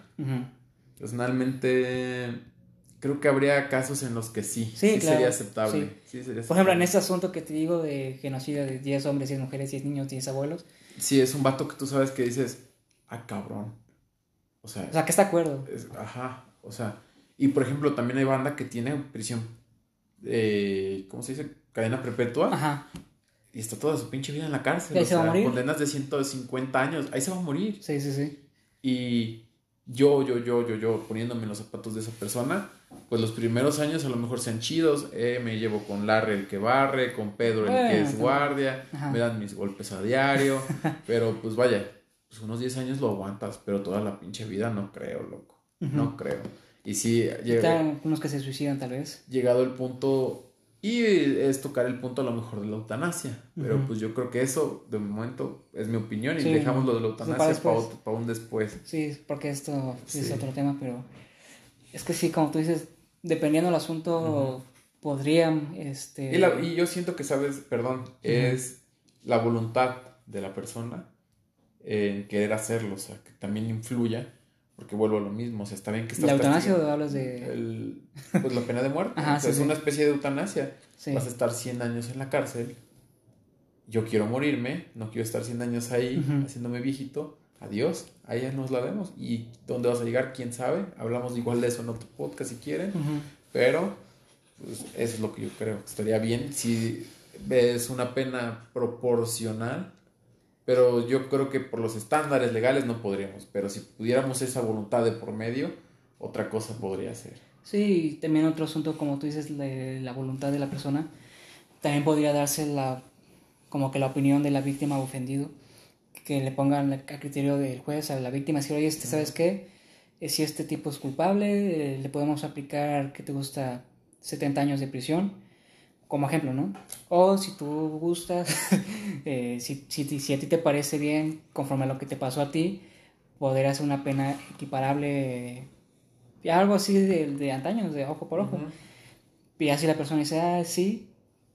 Personalmente, creo que habría casos en los que sí, Sí, sí, claro, sería aceptable. sí. Sí sería Por ejemplo, en aceptable. este asunto que te digo de genocidio de 10 hombres, 10 mujeres, 10 niños, 10 abuelos. Sí, es un vato que tú sabes que dices, ah, cabrón. O sea, O sea, que está de acuerdo. es- ajá, o sea, y por ejemplo, también hay banda que tiene prisión, eh, ¿cómo se dice? Cadena perpetua. Ajá. Y está toda su pinche vida en la cárcel. ¿Y ahí o se va a sea, morir? condenas de 150 años, ahí se va a morir. Sí, sí, sí. Y yo, yo, yo, yo, yo, poniéndome en los zapatos de esa persona, pues los primeros años a lo mejor sean chidos. eh, me llevo con Larry el que barre, con Pedro el que es guardia, Ajá. me dan mis golpes a diario. pero pues vaya, pues unos 10 años lo aguantas, pero toda la pinche vida no creo, loco. No creo. Y sí, Están unos que se suicidan, tal vez. llegado el punto, y es tocar el punto a lo mejor de la eutanasia. Pero pues yo creo que eso, de momento, es mi opinión y Sí, dejamos lo de la para eutanasia para, después. un después. Sí, porque esto sí es otro tema, pero es que sí, como tú dices, dependiendo del asunto, podrían, este... Y, la- y yo siento que, sabes, perdón, es la voluntad de la persona en querer hacerlo, o sea, que también influya, porque vuelvo a lo mismo, o sea, está bien que estás ¿La eutanasia o hablas de...? el- pues la pena de muerte, Ajá, o sea, sí, es sí. una especie de eutanasia. Sí. Vas a estar 100 años en la cárcel yo quiero morirme, no quiero estar 100 años ahí haciéndome viejito, adiós, ahí ya nos la vemos. ¿Y dónde vas a llegar? ¿Quién sabe? Hablamos igual de eso en otro podcast si quieren, pero pues, eso es lo que yo creo. Estaría bien si es una pena proporcional, pero yo creo que por los estándares legales no podríamos, pero si pudiéramos esa voluntad de por medio, otra cosa podría ser. Sí, y también otro asunto, como tú dices, de la voluntad de la persona, también podría darse la, como que la opinión de la víctima ofendido, que le pongan a criterio del juez a la víctima, decir, oye, este, ¿sabes qué? Eh, Si este tipo es culpable, eh, le podemos aplicar, que te gusta? 70 años de prisión, como ejemplo, ¿no? O si tú gustas, eh, si, si, si a ti te parece bien, conforme a lo que te pasó a ti, poder hacer una pena equiparable, eh, algo así de, de antaño, de ojo por ojo. Ujú. Y así la persona dice, ah, sí,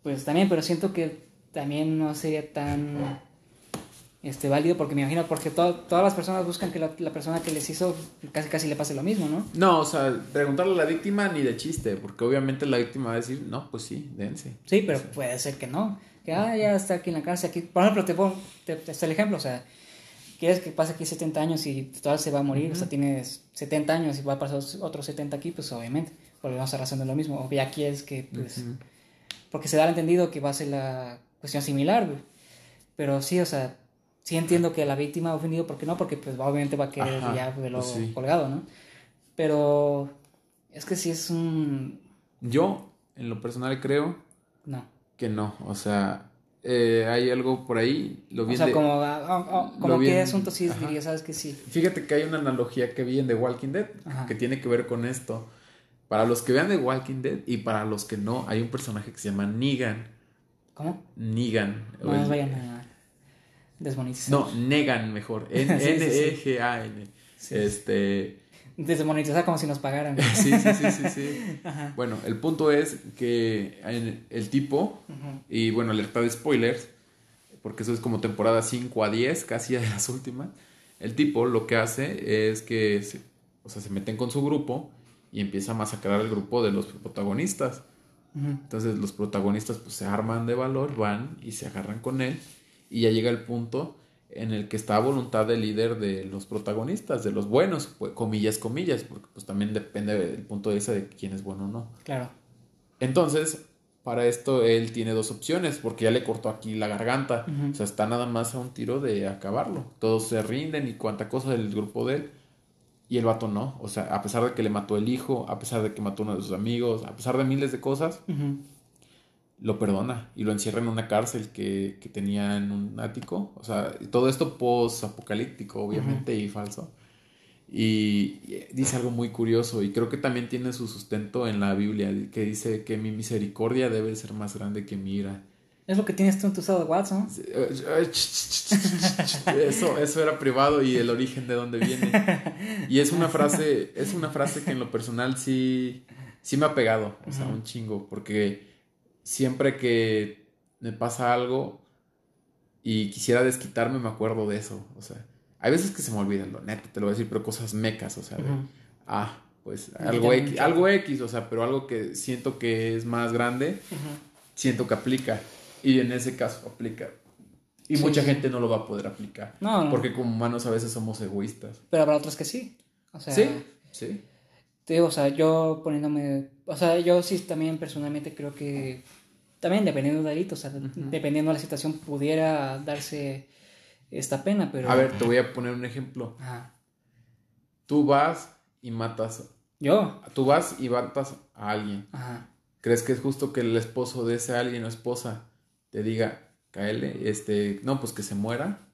pues también, pero siento que también no sería tan este, válido porque me imagino, porque to- todas las personas buscan que la, la persona que les hizo casi casi le pase lo mismo, ¿no? No, o sea, preguntarle a la víctima ni de chiste, porque obviamente la víctima va a decir, no, pues sí, dense. Sí, pero puede ser que no. Que, ah, ya está aquí en la cárcel. Aquí. Por ejemplo, te pongo te, te está el ejemplo. O sea, quieres que pase aquí 70 años y total se va a morir. O sea, tienes 70 años y va a pasar otros 70 aquí, pues obviamente. Volvemos a razón de lo mismo. O ya quieres que, pues. Ujú. Porque se da al entendido que va a ser la cuestión similar, güey. Pero sí, o sea, sí entiendo que la víctima ha ofendido, ¿por qué no? Porque pues obviamente va a querer Ajá, ya luego pues sí. colgado, ¿no? Pero es que sí es un... Yo, en lo personal, creo No. que no. O sea, eh, hay algo por ahí. Lo vi O sea, de- como, ah, ah, ah, como vi qué asunto sí ajá. diría, ¿sabes que sí? Fíjate que hay una analogía que vi en The Walking Dead Ajá. que tiene que ver con esto. Para los que vean The Walking Dead y para los que no, hay un personaje que se llama Negan. ¿Cómo? Negan. No O el- nos vayan a desmonetizar. No, Negan mejor. N-E-G-A-N. Sí. Este. Desmonetizar como si nos pagaran. Sí, sí, sí, sí, sí. Ajá. Bueno, el punto es que el tipo, y bueno, alerta de spoilers, porque eso es como temporada 5 a 10, casi de las últimas. El tipo lo que hace es que, se, o sea, se meten con su grupo y empieza a masacrar al grupo de los protagonistas. Entonces los protagonistas pues se arman de valor, van y se agarran con él y ya llega el punto en el que está a voluntad del líder de los protagonistas, de los buenos, pues, comillas, comillas, porque pues también depende del punto de vista de quién es bueno o no. Claro. Entonces, para esto él tiene dos opciones, porque ya le cortó aquí la garganta, o sea, está nada más a un tiro de acabarlo. Todos se rinden y cuanta cosa del grupo de él. Y el vato no, o sea, a pesar de que le mató el hijo, a pesar de que mató a uno de sus amigos, a pesar de miles de cosas. Lo perdona y lo encierra en una cárcel que, que tenía en un ático. O sea, todo esto post-apocalíptico, obviamente, y falso. Y y dice algo muy curioso y creo que también tiene su sustento en la Biblia, que dice que mi misericordia debe ser más grande que mi ira. Es lo que tienes tú en tu estado de WhatsApp, ¿no? Eso, eso era privado y el origen de dónde viene. Y es una frase, es una frase que en lo personal sí, sí me ha pegado, o sea, un chingo, porque siempre que me pasa algo y quisiera desquitarme, me acuerdo de eso. O sea, hay veces que se me olvidan, lo neta, te lo voy a decir, pero cosas mecas, o sea, de, ah, pues algo X, algo X, o sea, pero algo que siento que es más grande, siento que aplica. Y en ese caso aplica. Y Sí, mucha sí. gente no lo va a poder aplicar. No, no. Porque como humanos a veces somos egoístas. Pero habrá otros que sí. O sea, sí, sí. Te digo, o sea, yo poniéndome. O sea, yo sí también personalmente creo que. También dependiendo del delito, o sea, dependiendo de la situación, pudiera darse esta pena, pero. A ver, te voy a poner un ejemplo. Ajá. Tú vas y matas. Yo. Tú vas y matas a alguien. Ajá. ¿Crees que es justo que el esposo de ese alguien o esposa te diga, caele, este, no, pues que se muera?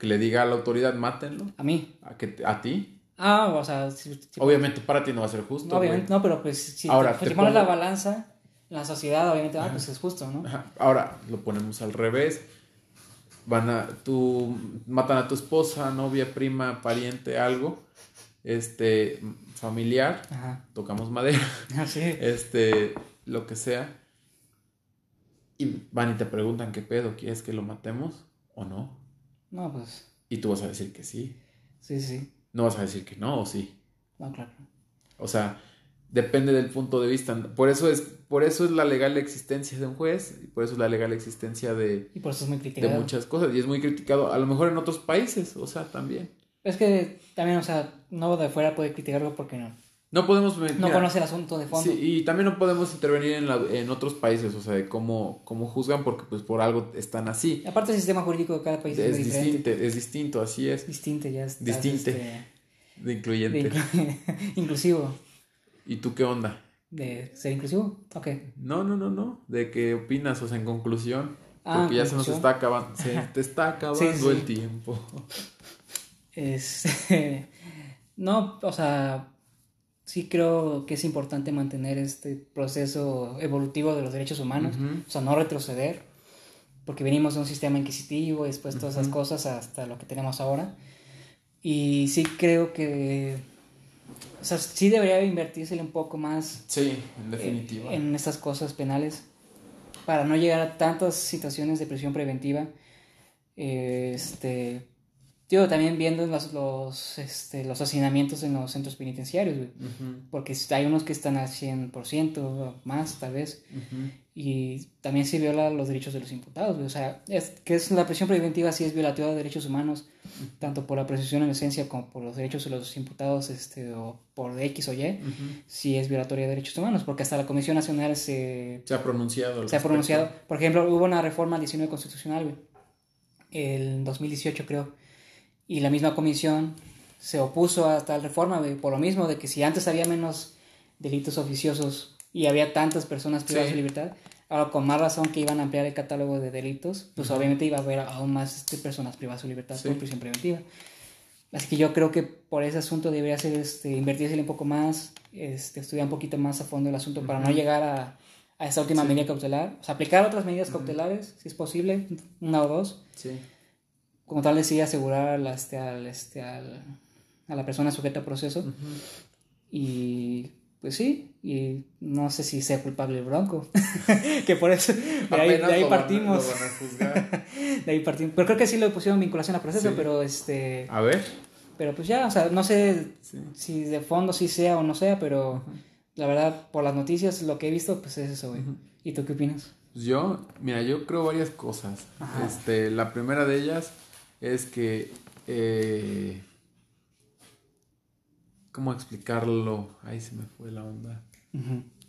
Que le diga a la autoridad, mátenlo. A mí. A, que a ti. Ah, o sea, si- si- Obviamente para ti no va a ser justo. no, obviamente, no, pero pues si Ahora, te, te la balanza en la sociedad, obviamente, ah, pues es justo, ¿no? Ajá. Ahora lo ponemos al revés. Van a, tú matan a tu esposa, novia, prima, pariente, algo, este, familiar, Ajá. tocamos madera, Así. este, lo que sea, y van y te preguntan qué pedo, ¿quieres que lo matemos o no? No, pues. Y tú vas a decir que sí, Sí, sí. No vas a decir que no o sí. No, claro. O sea, depende del punto de vista. Por eso es, por eso es la legal existencia de un juez y por eso es la legal existencia de, Y por eso es muy de criticado. muchas cosas. Y es muy criticado, a lo mejor en otros países, o sea, también. Es que también, o sea, no de fuera puede criticarlo porque no, No podemos... no conoce el asunto de fondo. Sí, y también no podemos intervenir en, la- en otros países, o sea, de cómo, cómo juzgan porque pues por algo están así. Aparte el sistema jurídico de cada país es, Es muy diferente. distinto, es distinto, así es. Distinto, ya está. Distinte. este, De de incluyente. inclu- inclusivo. ¿Y tú qué onda? De ser inclusivo. Ok. No, no, no, no. ¿De qué opinas? O sea, en conclusión. Ah, Porque ya se nos está acabando. Se te está acabando sí. el tiempo. Este, no, o sea, sí creo que es importante mantener este proceso evolutivo de los derechos humanos, o sea, no retroceder, porque venimos de un sistema inquisitivo y después todas esas cosas hasta lo que tenemos ahora. Y sí creo que, o sea, sí debería invertirse un poco más Sí, en eh, definitiva. en estas cosas penales para no llegar a tantas situaciones de prisión preventiva. Eh, Este, digo, también viendo los, los, este, los hacinamientos en los centros penitenciarios, güey, porque hay unos que están al 100% o más, tal vez, y también se viola los derechos de los imputados, güey, o sea, es, que es la prisión preventiva sí es violatoria de derechos humanos, tanto por la presunción en esencia como por los derechos de los imputados, este, o por X o Y, sí es violatoria de derechos humanos, porque hasta la Comisión Nacional se, Se ha pronunciado. se ha pronunciado. Por ejemplo, hubo una reforma al 19 constitucional, güey, el 2018 creo, y la misma comisión se opuso a tal reforma, güey, por lo mismo de que si antes había menos delitos oficiosos y había tantas personas privadas Sí. de libertad, ahora con más razón que iban a ampliar el catálogo de delitos, pues obviamente iba a haber aún más este, personas privadas de libertad Sí. por prisión preventiva. Así que yo creo que por ese asunto debería ser este, invertirse un poco más, este, estudiar un poquito más a fondo el asunto para no llegar a, a esa última Sí. medida cautelar. O sea, aplicar otras medidas cautelares, si es posible, una o dos, Sí. Como tal de sí asegurar al, este, al, este, al- a la persona sujeta a proceso. Ujú. Y pues sí, y no sé si sea culpable el Bronco, que por eso, de ahí, de ahí lo van a- partimos, lo van a juzgar. de ahí partimos. Pero creo que sí le pusieron vinculación a proceso, Sí. pero este... A ver. Pero pues ya, o sea, no sé Sí. si de fondo sí sea o no sea, pero Ujú. la verdad, por las noticias, lo que he visto, pues es eso, güey. Ujú. ¿Y tú qué opinas? Yo, mira, yo creo varias cosas. Ajá. Este, la primera de ellas es que eh, ¿cómo explicarlo? Ahí se me fue la onda.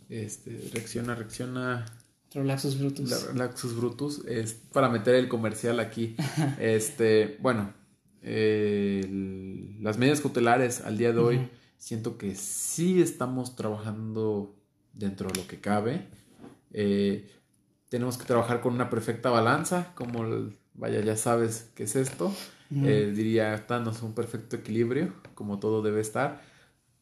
Este, reacciona, reacciona. Relaxus Brutus. La- Laxus Brutus es para meter el comercial aquí. Este, bueno, eh, el- las medidas cautelares al día de hoy siento que sí estamos trabajando dentro de lo que cabe. Eh, tenemos que trabajar con una perfecta balanza, como el- vaya, ya sabes qué es esto. Ujú. Eh, diría Thanos, un perfecto equilibrio, como todo debe estar.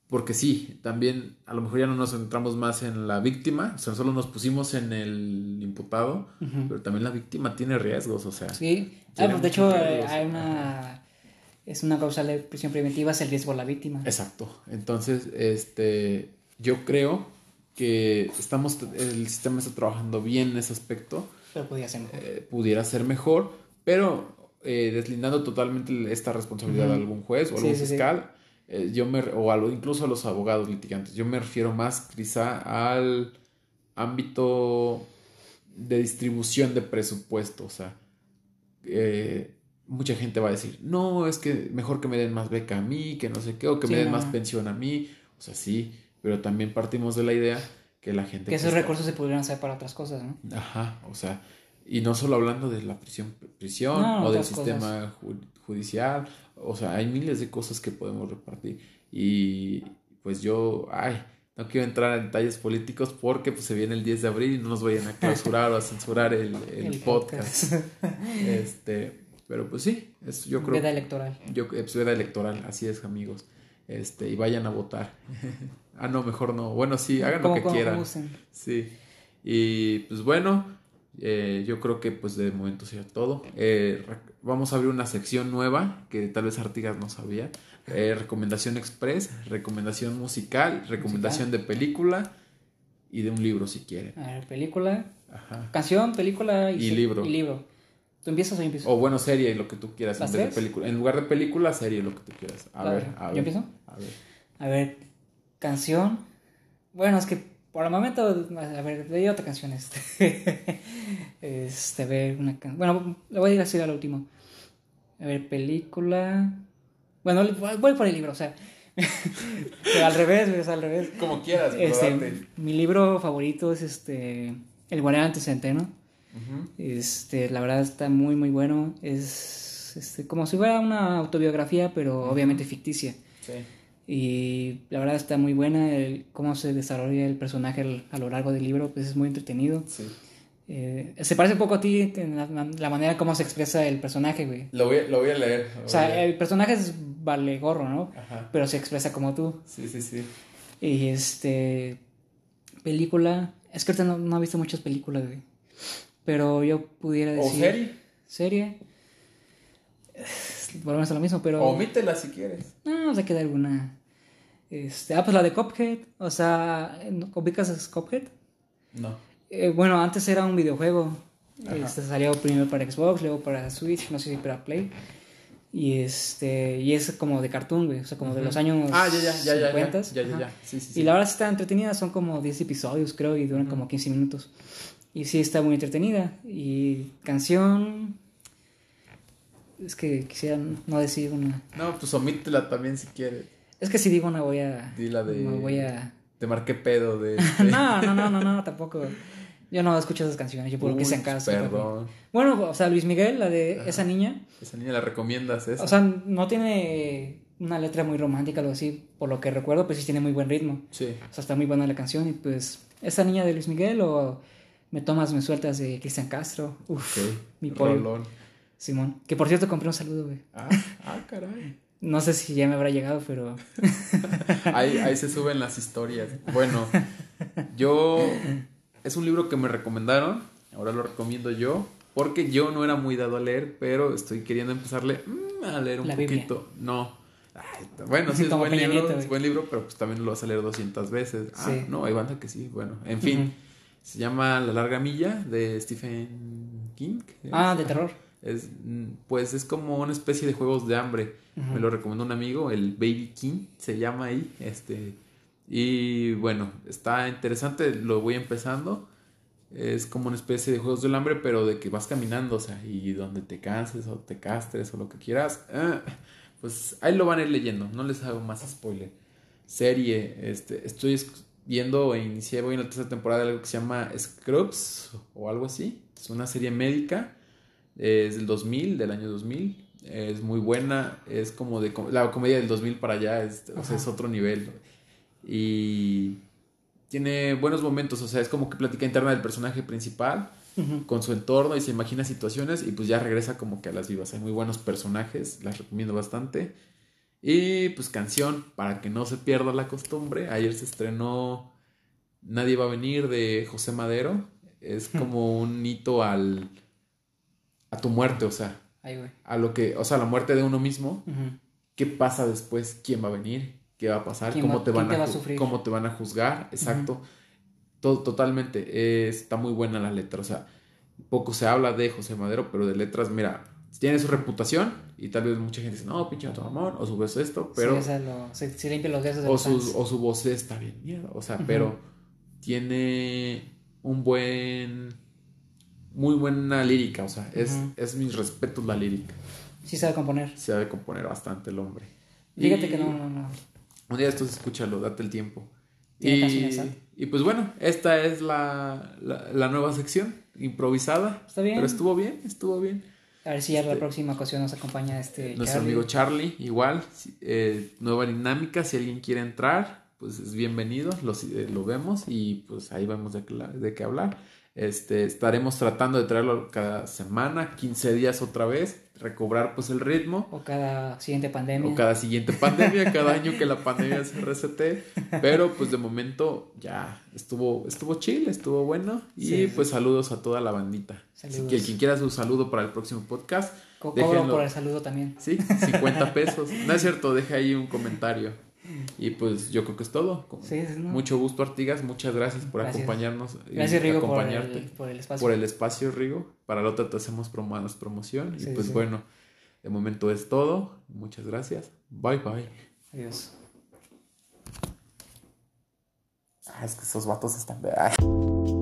Porque sí, también a lo mejor ya no nos centramos más en la víctima, o sea, solo nos pusimos en el imputado, pero también la víctima tiene riesgos, o sea. Sí, ah, pues de hecho eh, riesgos. hay una... Es una causal de prisión preventiva, es el riesgo a la víctima. Exacto. Entonces, este, yo creo que estamos, el sistema está trabajando bien en ese aspecto. Pero podía ser mejor. eh, pudiera ser mejor, pero eh, deslindando totalmente esta responsabilidad Ujú. a algún juez o algún sí, sí. fiscal, eh, yo me, o a lo- incluso a los abogados litigantes, yo me refiero más quizá al ámbito de distribución de presupuesto, o sea, eh, mucha gente va a decir, no, es que mejor que me den más beca a mí, que no sé qué, o que me den no. más pensión a mí, o sea, sí, pero también partimos de la idea que la gente... Que esos está- recursos se pudieran hacer para otras cosas, ¿no? Ajá, o sea, y no solo hablando de la prisión, prisión No, o del sistema ju- judicial, o sea, hay miles de cosas que podemos repartir. Y pues yo, ay, no quiero entrar en detalles políticos porque pues se viene el 10 de abril y no nos vayan a clausurar o a censurar el, el podcast. Este, pero pues sí, es, yo creo Veda electoral. yo es veda electoral, así es, amigos. Este, y vayan a votar. ah, no, mejor no. Bueno, sí, hagan lo que quieran. Sí. Y pues bueno, eh, yo creo que pues de momento sería todo. Eh, vamos a abrir una sección nueva que tal vez Artigas no sabía. Eh, recomendación express, recomendación musical, recomendación de película y de un libro si quieren. A ver, película, Ajá. canción, película y, Y libro. Y libro. ¿Tú empiezas o yo empiezo? O bueno, serie, lo que tú quieras. En, ¿Las vez de película. en lugar de película, serie, lo que tú quieras. A ver, a ver. ¿Yo empiezo? A ver. A ver, canción. Bueno, es que por el momento, a ver, leí otra canción. Este, este a ver, una canción. Bueno, le voy a decir al último. A ver, película. Bueno, voy por el libro, o sea. al revés, es al revés. Como quieras, este, Mi libro favorito es este. El Guardián ante Centeno. Este, la verdad está muy, muy bueno. Es este, como si fuera una autobiografía, pero obviamente ficticia. Sí. Y la verdad está muy buena. El, cómo se desarrolla el personaje a lo largo del libro, pues es muy entretenido. Sí. Eh, se parece un poco a ti en la, manera como se expresa el personaje, güey. Lo voy, lo voy a leer. o sea, el personaje es vale gorro, ¿no? Ajá. Pero se expresa como tú. Sí, sí, sí. Y este. Película. Es que ahorita no, no he visto muchas películas, güey. Pero yo pudiera decir. ¿O serie? Serie. Volvemos a lo mismo, pero. Omítela si quieres. No, se queda alguna. Este, ah, pues la de Cophead. O sea, ¿ubicas Cophead? No. Eh, bueno, antes era un videojuego. Este salió primero para Xbox, luego para Switch, no sé si para Play. Y este y es como de cartoon, güey, o sea, como de los años ah, ya, ya, ya, 50. Ya, ya, ya, Sí, sí, Y la verdad sí está entretenida, son como 10 episodios, creo, y duran como 15 minutos. Y sí está muy entretenida. Y canción. Es que quisiera no decir una. No, pues omítela también si quieres. Es que si digo una voy a. Dila de. voy a. Te marqué pedo de. no, no, no, no, no, tampoco. Yo no escucho esas canciones, yo por que sean casa. Perdón. Bueno, o sea, Luis Miguel, la de esa niña. Esa niña la recomiendas, esa. O sea, no tiene una letra muy romántica, algo así, por lo que recuerdo, pues sí tiene muy buen ritmo. Sí. O sea, está muy buena la canción y pues esa niña de Luis Miguel o Me tomas, me sueltas de Cristian Castro. Uf, mi pollo. Simón. Que por cierto compré un saludo, güey. Ah, ah, caray. No sé si ya me habrá llegado, pero. ahí, ahí se suben las historias. Bueno, yo es un libro que me recomendaron, ahora lo recomiendo yo, porque yo no era muy dado a leer, pero estoy queriendo empezarle mm, a leer un poquito. No. bueno, sí es buen libro, es buen libro, pero pues también lo vas a leer 200 veces. Ah, no, hay banda que sí, bueno, en fin. Se llama La larga milla de Stephen King. Ah, de terror. Es, pues es como una especie de juegos de hambre. Me lo recomendó un amigo, el Baby King se llama ahí. Este, y bueno, está interesante, lo voy empezando. Es como una especie de juegos del hambre, pero de que vas caminando, o sea, y donde te canses o te castres o lo que quieras, eh, pues ahí lo van a ir leyendo, no les hago más spoiler. Serie, este, estoy viendo e inicié, voy en la tercera temporada de algo que se llama Scrubs o algo así. Es una serie médica, es del 2000, del año 2000. Es muy buena, es como de la comedia del 2000 para allá, es, o sea, es otro nivel. Y tiene buenos momentos, o sea, es como que plática interna del personaje principal con su entorno y se imagina situaciones y pues ya regresa como que a las vivas. Hay muy buenos personajes, las recomiendo bastante. Y pues canción, para que no se pierda la costumbre, ayer se estrenó Nadie va a venir de José Madero. Es como un hito al a tu muerte, o sea, a lo que, o sea, la muerte de uno mismo. ¿Qué pasa después? ¿Quién va a venir? qué va a pasar, cómo, te van a, cómo te van a juzgar, exacto. Todo, totalmente, eh, está muy buena la letra, o sea, poco se habla de José Madero, pero de letras, mira, tiene su reputación y tal vez mucha gente dice, no, pinche tu amor, o su voz esto, pero... Sí, se, limpia los dedos o, su, o su voz está bien miedo, o sea, pero tiene un buen... Muy buena lírica, o sea, es, es mis respetos la lírica. Sí sabe componer. Sabe componer bastante el hombre. Fíjate que no, no, no. Un día estos escúchalo, date el tiempo. Y, y, pues bueno, esta es la, la, nueva sección, improvisada. Está bien. Pero estuvo bien, estuvo bien. A ver si ya la este, próxima ocasión nos acompaña este. Nuestro amigo Charlie, igual. Eh, nueva dinámica, si alguien quiere entrar, pues es bienvenido, lo, eh, lo vemos y pues ahí vamos de, de qué hablar. Este, estaremos tratando de traerlo cada semana, 15 días otra vez recobrar pues el ritmo. O cada siguiente pandemia. O cada siguiente pandemia, cada año que la pandemia se resete. Pero pues de momento ya estuvo, estuvo chill, estuvo bueno. Y pues saludos a toda la bandita. Así que quien quiera su saludo para el próximo podcast. Cobro por el saludo también. Sí, 50 pesos. No es cierto, deje ahí un comentario. Y pues yo creo que es todo. Mucho gusto, Artigas. Muchas gracias por acompañarnos. Gracias, Rigo, por el, por el, espacio. Por el espacio, Rigo. Para la otra te hacemos promoción. y pues bueno, de momento es todo. Muchas gracias. Bye, bye. Adiós. Ah, es que esos vatos están... Ay.